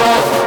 Oh!